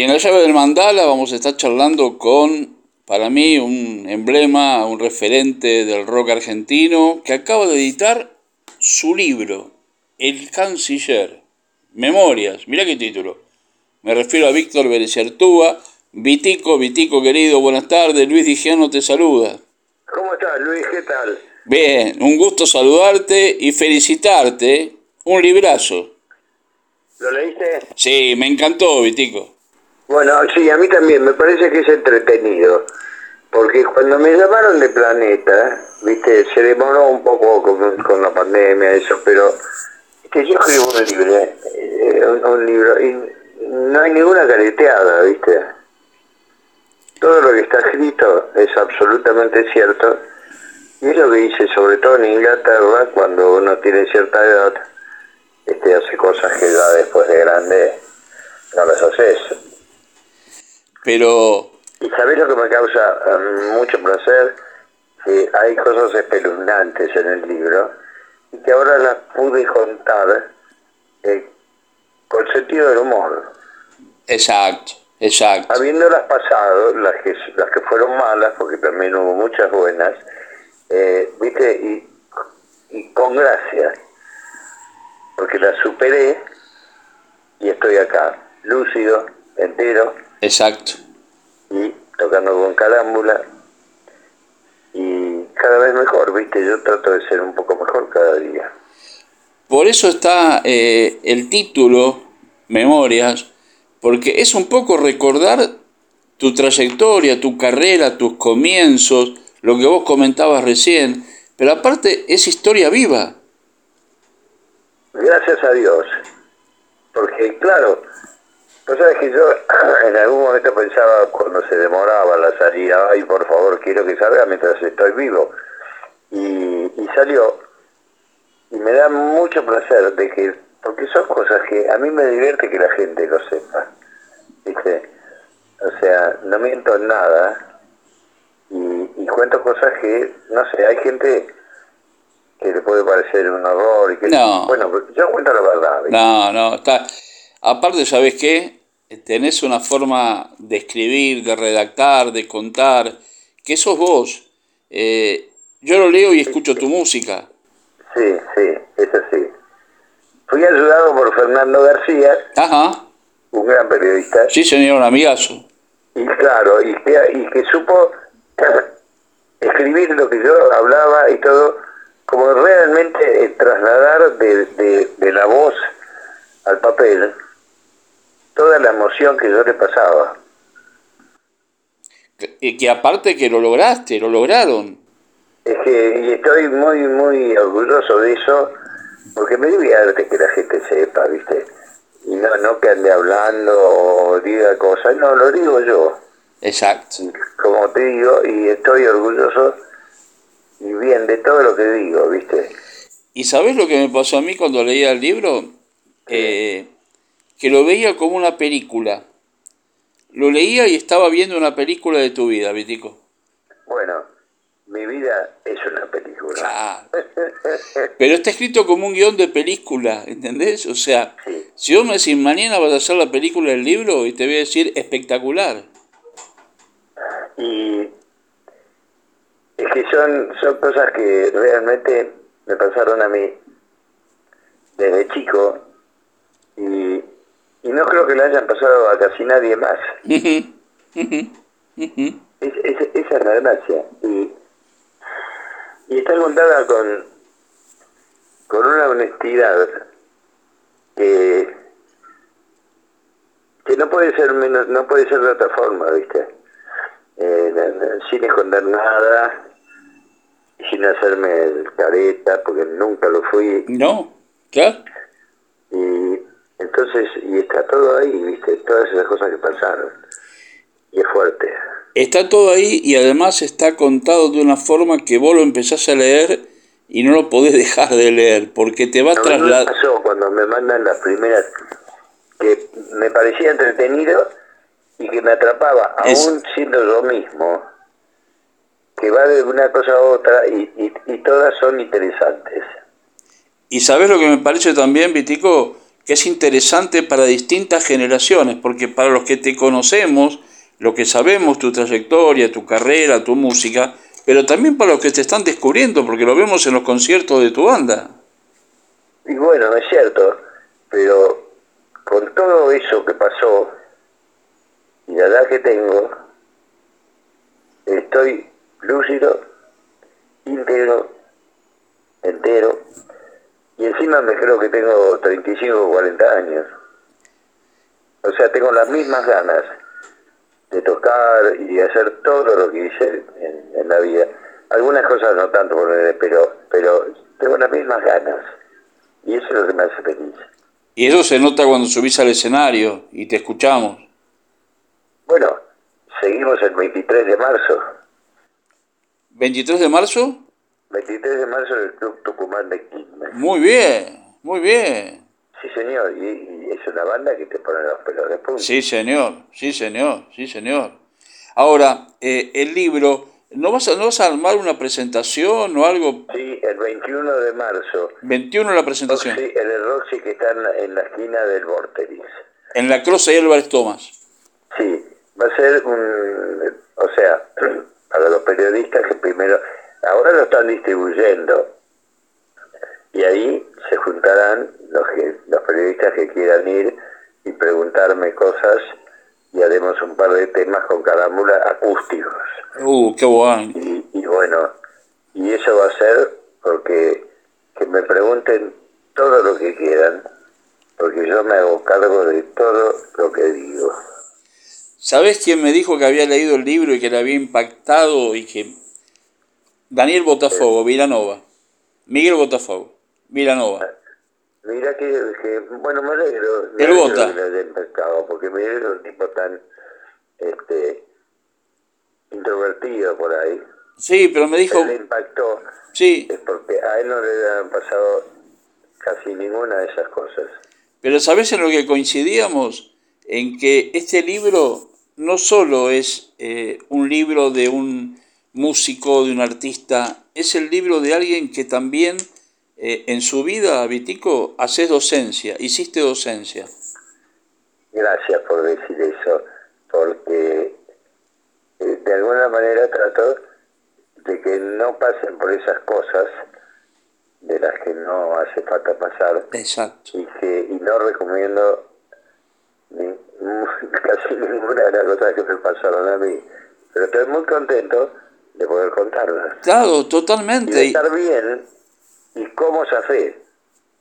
Y en la llave del mandala vamos a estar charlando con, para mí, un emblema, un referente del rock argentino que acaba de editar su libro, El Canciller, Memorias, mira qué título. Me refiero a Víctor Berecertúa. Vitico, Vitico querido, buenas tardes. Luis Digiano te saluda. ¿Cómo estás, Luis? ¿Qué tal? Bien, un gusto saludarte y felicitarte. Un librazo. ¿Lo leíste? Sí, me encantó, Vitico. Bueno, sí, a mí también, me parece que es entretenido. Porque cuando me llamaron de Planeta, viste, se demoró un poco con, la pandemia, eso, pero que yo escribo un libro, eh, un, libro, y no hay ninguna careteada, viste. Todo lo que está escrito es absolutamente cierto. Y es lo que dice, sobre todo en Inglaterra, cuando uno tiene cierta edad, este, hace cosas que ya después de grande no las haces. Pero... ¿Y sabés lo que me causa um, mucho placer? Que hay cosas espeluznantes en el libro y que ahora las pude contar eh, con sentido del humor. Exacto, exacto. Habiéndolas pasado, las que, las que fueron malas, porque también hubo muchas buenas, eh, viste, y, y con gracia porque la superé y estoy acá, lúcido, entero. Exacto. Y tocando con calámbula y cada vez mejor, ¿viste? Yo trato de ser un poco mejor cada día. Por eso está eh, el título, Memorias, porque es un poco recordar tu trayectoria, tu carrera, tus comienzos, lo que vos comentabas recién, pero aparte es historia viva. Gracias a Dios. Porque, claro, tú sabes que yo en algún momento pensaba cuando se demoraba la salida, ay, por favor, quiero que salga mientras estoy vivo. Y, salió. Y me da mucho placer de que, porque son cosas que a mí me divierte que la gente lo sepa. ¿Viste? O sea, no miento en nada y, y cuento cosas que, no sé, hay gente que le puede parecer un error y que no. bueno yo cuento la verdad no no está aparte sabes qué tenés una forma de escribir de redactar de contar que sos vos. Eh, yo lo leo y escucho tu música. Sí sí es así. Fui ayudado por Fernando García Ajá. un gran periodista. Sí señor un amigazo. Y claro y que, y que supo escribir lo que yo hablaba y todo como realmente trasladar de, de, la voz al papel toda la emoción que yo le pasaba. Y que aparte que lo lograste, lo lograron. Es que y estoy muy, muy orgulloso de eso, porque me divierte que la gente sepa, ¿viste? Y no, no que ande hablando o diga cosas, no, lo digo yo. Exacto. como te digo, y estoy orgulloso y bien de todo lo que digo, ¿viste? ¿Y sabes lo que me pasó a mí cuando leía el libro? Eh, que lo veía como una película. Lo leía y estaba viendo una película de tu vida, Vitico. Bueno, mi vida es una película. Claro. Pero está escrito como un guion de película, ¿entendés? O sea, si vos me decís, mañana vas a hacer la película del libro, y te voy a decir espectacular. Y es que son, son cosas que realmente me pasaron a mí desde chico y, y no creo que le hayan pasado a casi nadie más. esa es la gracia. Y, y está contada con, con una honestidad que, que no puede ser menos, no puede ser de otra forma, ¿viste? Eh, sin esconder nada, sin hacerme el careta, porque nunca lo fui. No, ¿qué? Y entonces, y está todo ahí, viste, todas esas cosas que pasaron. Y es fuerte. Está todo ahí y además está contado de una forma que vos lo empezás a leer y no lo podés dejar de leer, porque te va a trasladar... pasó cuando me mandan las primeras que me parecía entretenido y que me atrapaba, aún siendo yo mismo que va de una cosa a otra y, todas son interesantes. Y sabes lo que me parece también, Vitico, que es interesante para distintas generaciones, porque para los que te conocemos, lo que sabemos, tu trayectoria, tu carrera, tu música, pero también para los que te están descubriendo, porque lo vemos en los conciertos de tu banda. Y bueno, es cierto, pero con todo eso que pasó y la edad que tengo, estoy lúcido, íntegro, entero, y encima me creo que tengo 35 o 40 años. O sea, tengo las mismas ganas de tocar y de hacer todo lo que hice en, la vida. Algunas cosas no tanto, pero, pero tengo las mismas ganas. Y eso es lo que me hace feliz. Y eso se nota cuando subís al escenario y te escuchamos. Bueno, seguimos el 23 de marzo. ¿23 de marzo? 23 de marzo en el Club Tucumán de Quilmes. Muy bien, muy bien. Sí, señor, y, es una banda que te pone los pelos de punta. Sí, señor, sí, señor, sí, señor. Ahora, eh, el libro, ¿no vas, a, ¿no vas a armar una presentación o algo? Sí, el 21 de marzo. 21 la presentación. Sí, en el Roxy que está en la, esquina del Vorteris. En la Cruz y Álvarez Tomás. Sí, va a ser un, o sea, para los periodistas que primero, ahora lo están distribuyendo y ahí se juntarán los, los periodistas que quieran ir y preguntarme cosas y haremos un par de temas con carámbula acústicos. Uh, qué bueno. Y, y bueno, y eso va a ser porque que me pregunten todo lo que quieran, porque yo me hago cargo de todo lo que digo. ¿Sabes quién me dijo que había leído el libro y que le había impactado y que... Daniel Botafogo, Vilanova. Miguel Botafogo, Vilanova. Mira que, bueno, me alegro. el Bota. Porque Miguel es un tipo tan este, introvertido por ahí. Sí, pero me dijo... Le impactó. Sí. Es porque a él no le han pasado casi ninguna de esas cosas. Pero ¿sabes en lo que coincidíamos? En que este libro no solo es eh, un libro de un músico, de un artista, es el libro de alguien que también eh, en su vida, Vitico, haces docencia, hiciste docencia. Gracias por decir eso, porque eh, de alguna manera trato de que no pasen por esas cosas de las que no hace falta pasar. Exacto. Y, que, y no recomiendo casi ninguna de las cosas que me pasaron a mí. Pero estoy muy contento de poder contarlas. Claro, totalmente. Y de estar bien y cómo se hace.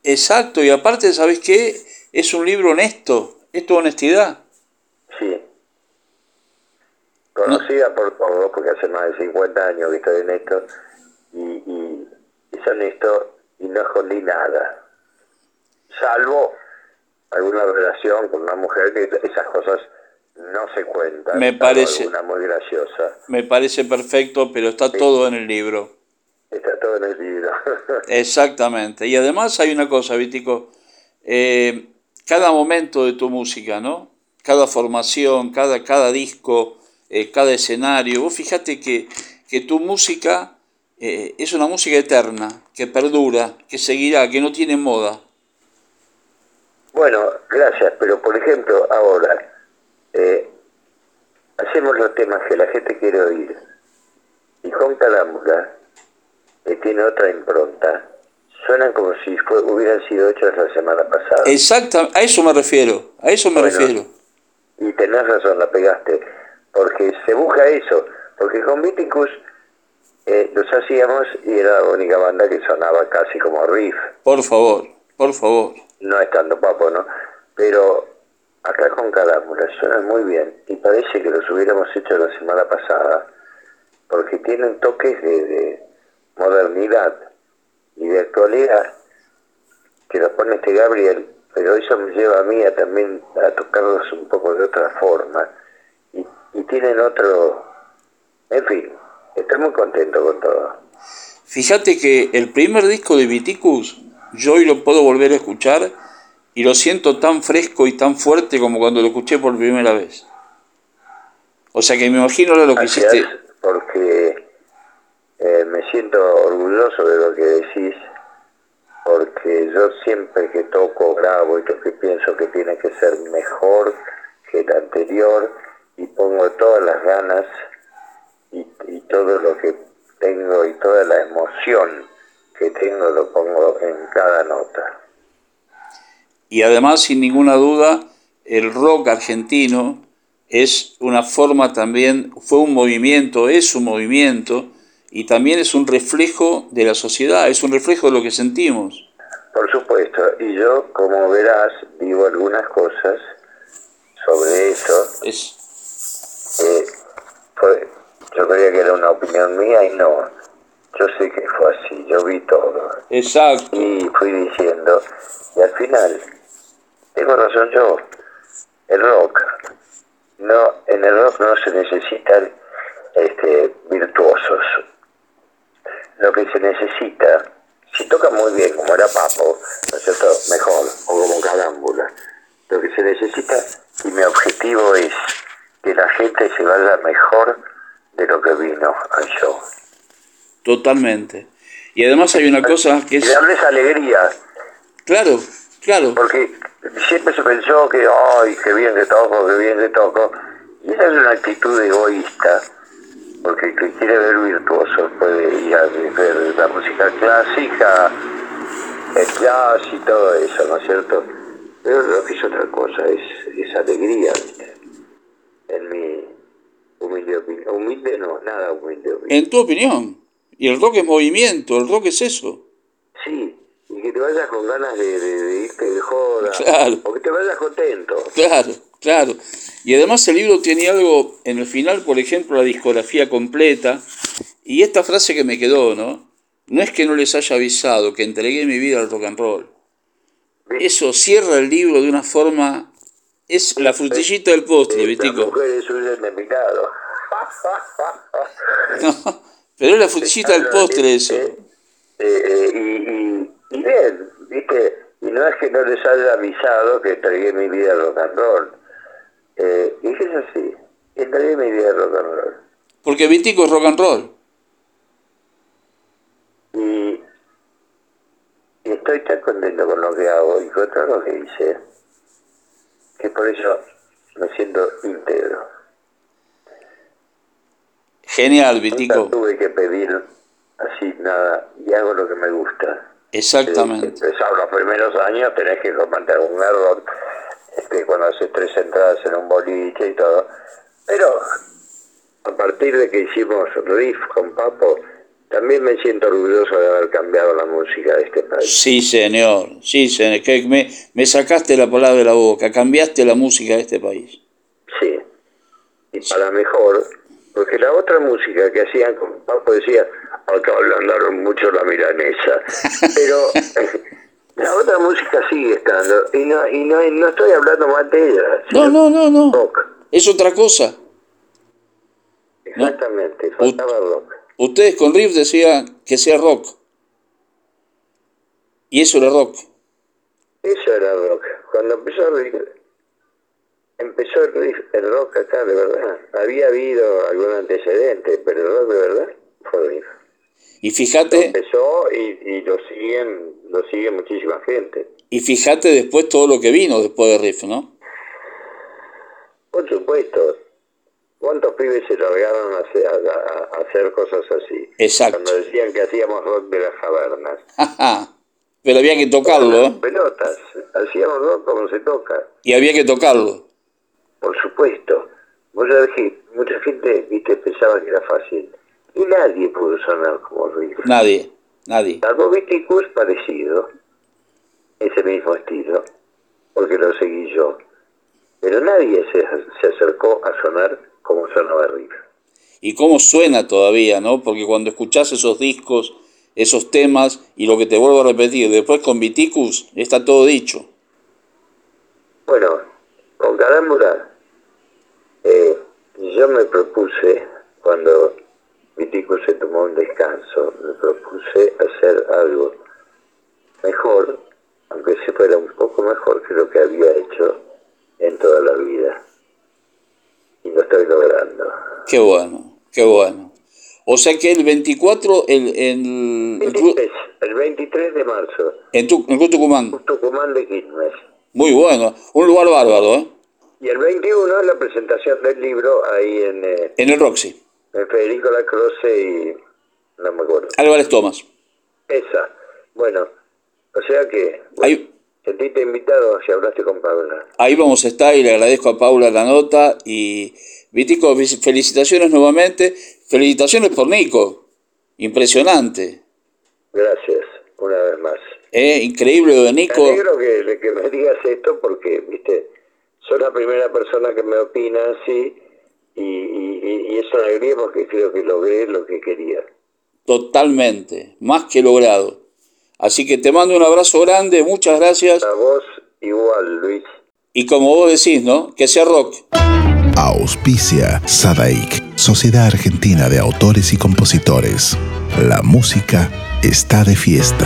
Exacto, y aparte, ¿sabes qué? Es un libro honesto, es tu honestidad. Sí. Conocida por todos, porque hace más de 50 años que estoy en esto, y, y es honesto y no escondí nada. Salvo alguna relación con una mujer que esas cosas no se cuentan. Me parece. Una muy graciosa. Me parece perfecto, pero está todo en el libro. Está todo en el libro. Exactamente. Y además hay una cosa, Vítico. Eh, cada momento de tu música, ¿no? Cada formación, cada, cada disco, eh, cada escenario. Vos fíjate que, que tu música eh, es una música eterna, que perdura, que seguirá, que no tiene moda. Bueno, gracias, pero por ejemplo, ahora, eh, hacemos los temas que la gente quiere oír. Y con Calámbula, que tiene otra impronta, suenan como si hubieran sido hechos la semana pasada. Exacto, a eso me refiero, a eso me refiero. Y tenés razón, la pegaste, porque se busca eso, porque con Viticus eh, los hacíamos y era la única banda que sonaba casi como riff. Por favor, por favor no estando papo, ¿no? Pero acá con Carámbula suena muy bien y parece que los hubiéramos hecho la semana pasada porque tienen toques de, modernidad y de actualidad que los pone este Gabriel, pero eso me lleva a mí también a tocarlos un poco de otra forma y, y tienen otro, en fin, estoy muy contento con todo. Fíjate que el primer disco de Viticus yo hoy lo puedo volver a escuchar y lo siento tan fresco y tan fuerte como cuando lo escuché por primera vez. O sea que me imagino lo que hiciste. porque eh, me siento orgulloso de lo que decís, porque yo siempre que toco, grabo y que que ser mejor que el anterior y pongo todas las ganas y, y todo lo que tengo y toda la emoción que tengo lo pongo en cada nota. Y además, sin ninguna duda, el rock argentino es una forma también, fue un movimiento, es un movimiento, y también es un reflejo de la sociedad, es un reflejo de lo que sentimos. Por supuesto, y yo, como verás, digo algunas cosas sobre eso. Es... Eh, fue- yo creía que era una opinión mía y no. Yo sé que fue así, yo vi todo. Exacto. Y fui diciendo, y al final, tengo razón yo, el rock, no, en el rock no se necesitan este, virtuosos. Lo que se necesita, si toca muy bien, como era Papo, ¿no es cierto? Mejor, o como Carámbula. Lo que se necesita, y mi objetivo es que la gente se vaya mejor de lo que vino al show. Totalmente. Y además hay una cosa que Y es... darles alegría, Claro, claro. porque siempre se pensó que, ay, qué bien que toco, qué bien que toco. Y esa es una actitud egoísta, porque el que quiere ver virtuoso puede ir a ver la música clásica, el jazz y todo eso, ¿no es cierto? Pero lo que es otra cosa, es, es alegría, ¿viste? En mi humilde opinión. Humilde no, nada humilde opinión. En tu opinión. Y el rock es movimiento, el rock es eso. Que te vayas con ganas de, de- de irte de joda, Claro. o que te vayas contento. Claro, claro. Y además el libro tiene algo, en el final, por ejemplo, la discografía completa, y esta frase que me quedó, ¿no? No es que no les haya avisado que entregué mi vida al rock and roll. Eso cierra el libro de una forma... Es la frutillita del postre, Vitico. No, pero es la frutillita del postre eso. Eh, eh, y, y, y bien, ¿viste? Y no es que no les haya avisado que entregué mi vida al rock and roll. Eh, y es así, entregué mi vida al rock and roll. Porque Vitico es rock and roll. Y, y estoy tan contento con lo que hago y con todo lo que hice, que por eso me siento íntegro. Genial, Nunca Vitico. tuve que pedir así nada y hago lo que me gusta. Exactamente. Empezar los primeros años tenés que mantener un error este, cuando haces tres entradas en un boliche y todo. Pero a partir de que hicimos riff con Papo, también me siento orgulloso de haber cambiado la música de este país. Sí, señor. Sí, señor. Que me, me sacaste la palabra de la boca. Cambiaste la música de este país. Sí. Y para mejor, porque la otra música que hacían con Papo decía, acá ablandaron mucho la milanesa. Pero la otra música sigue estando. Y no, y no, y no estoy hablando mal de ella. No, no, no, no. Rock. Es otra cosa. Exactamente, faltaba rock. Ustedes con Riff decían que sea rock. Y eso era rock. Eso era rock. Cuando empezó riff, empezó el, rock acá, de verdad. Había habido algún antecedente, pero el rock de verdad fue el riff. Y fíjate, Empezó y, y lo siguen, lo sigue muchísima gente. y fíjate después todo lo que vino después de Riff, ¿no? Por supuesto. ¿Cuántos pibes se largaron a hacer, a hacer cosas así? Exacto. Cuando decían que hacíamos rock de las cavernas. Pero había que tocarlo, ¿eh? Pelotas. Hacíamos rock como se toca. Y había que tocarlo. Por supuesto. Vos sabés que mucha gente, viste, pensaba que era fácil. Y nadie pudo sonar como Riff. Nadie, nadie. Salvo Viticus parecido. Ese mismo estilo. Porque lo seguí yo. Pero nadie se, se acercó a sonar como sonaba Riff. Y cómo suena todavía, ¿no? Porque cuando escuchás esos discos, esos temas, y lo que te vuelvo a repetir, después con Viticus, está todo dicho. Bueno, con Carámbula, eh, yo me propuse, cuando Viticus se tomó un descanso, me propuse hacer algo mejor, aunque si fuera un poco mejor que lo que había hecho en toda la vida. Y lo estoy logrando. Qué bueno, qué bueno. O sea que el 24, el, el, el club- 23, el 23 de marzo, en, tu, en Tucumán, Tucumán de Quilmes. Muy bueno, un lugar bárbaro, ¿eh? Y el 21 es la presentación del libro ahí en, eh, En el Roxy. en Federico Lacroce y no me acuerdo. Álvarez Tomás. Esa. Bueno, o sea que bueno, Ahí, sentiste invitado si hablaste con Paula. ahí vamos a estar y le agradezco a Paula la nota. Y Vitico, fe- felicitaciones nuevamente. Felicitaciones por Nico. Impresionante. Gracias, una vez más. ¿eh? Increíble lo de Me Nico. alegro que, que me digas esto porque, viste, sos la primera persona que me opina así y, y, y- y es una alegría porque creo que logré lo que quería. Totalmente. Más que logrado. Así que te mando un abrazo grande. Muchas gracias. A vos igual, Luis. Y como vos decís, ¿no? Que sea rock. Auspicia Sadaik, Sociedad Argentina de Autores y Compositores. La música está de fiesta.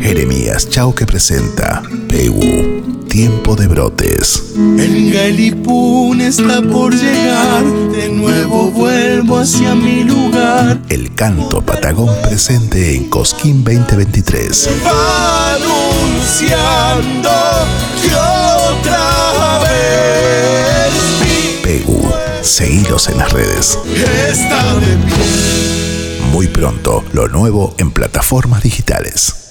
Jeremías Chauque presenta Pegu, Tiempo de Brotes. El Galipún está por llegar, de nuevo vuelvo hacia mi lugar. El canto patagón presente en Cosquín 2023. Va anunciando que otra vez Pegu, seguidos en las redes. está de pie. Muy pronto, lo nuevo en plataformas digitales.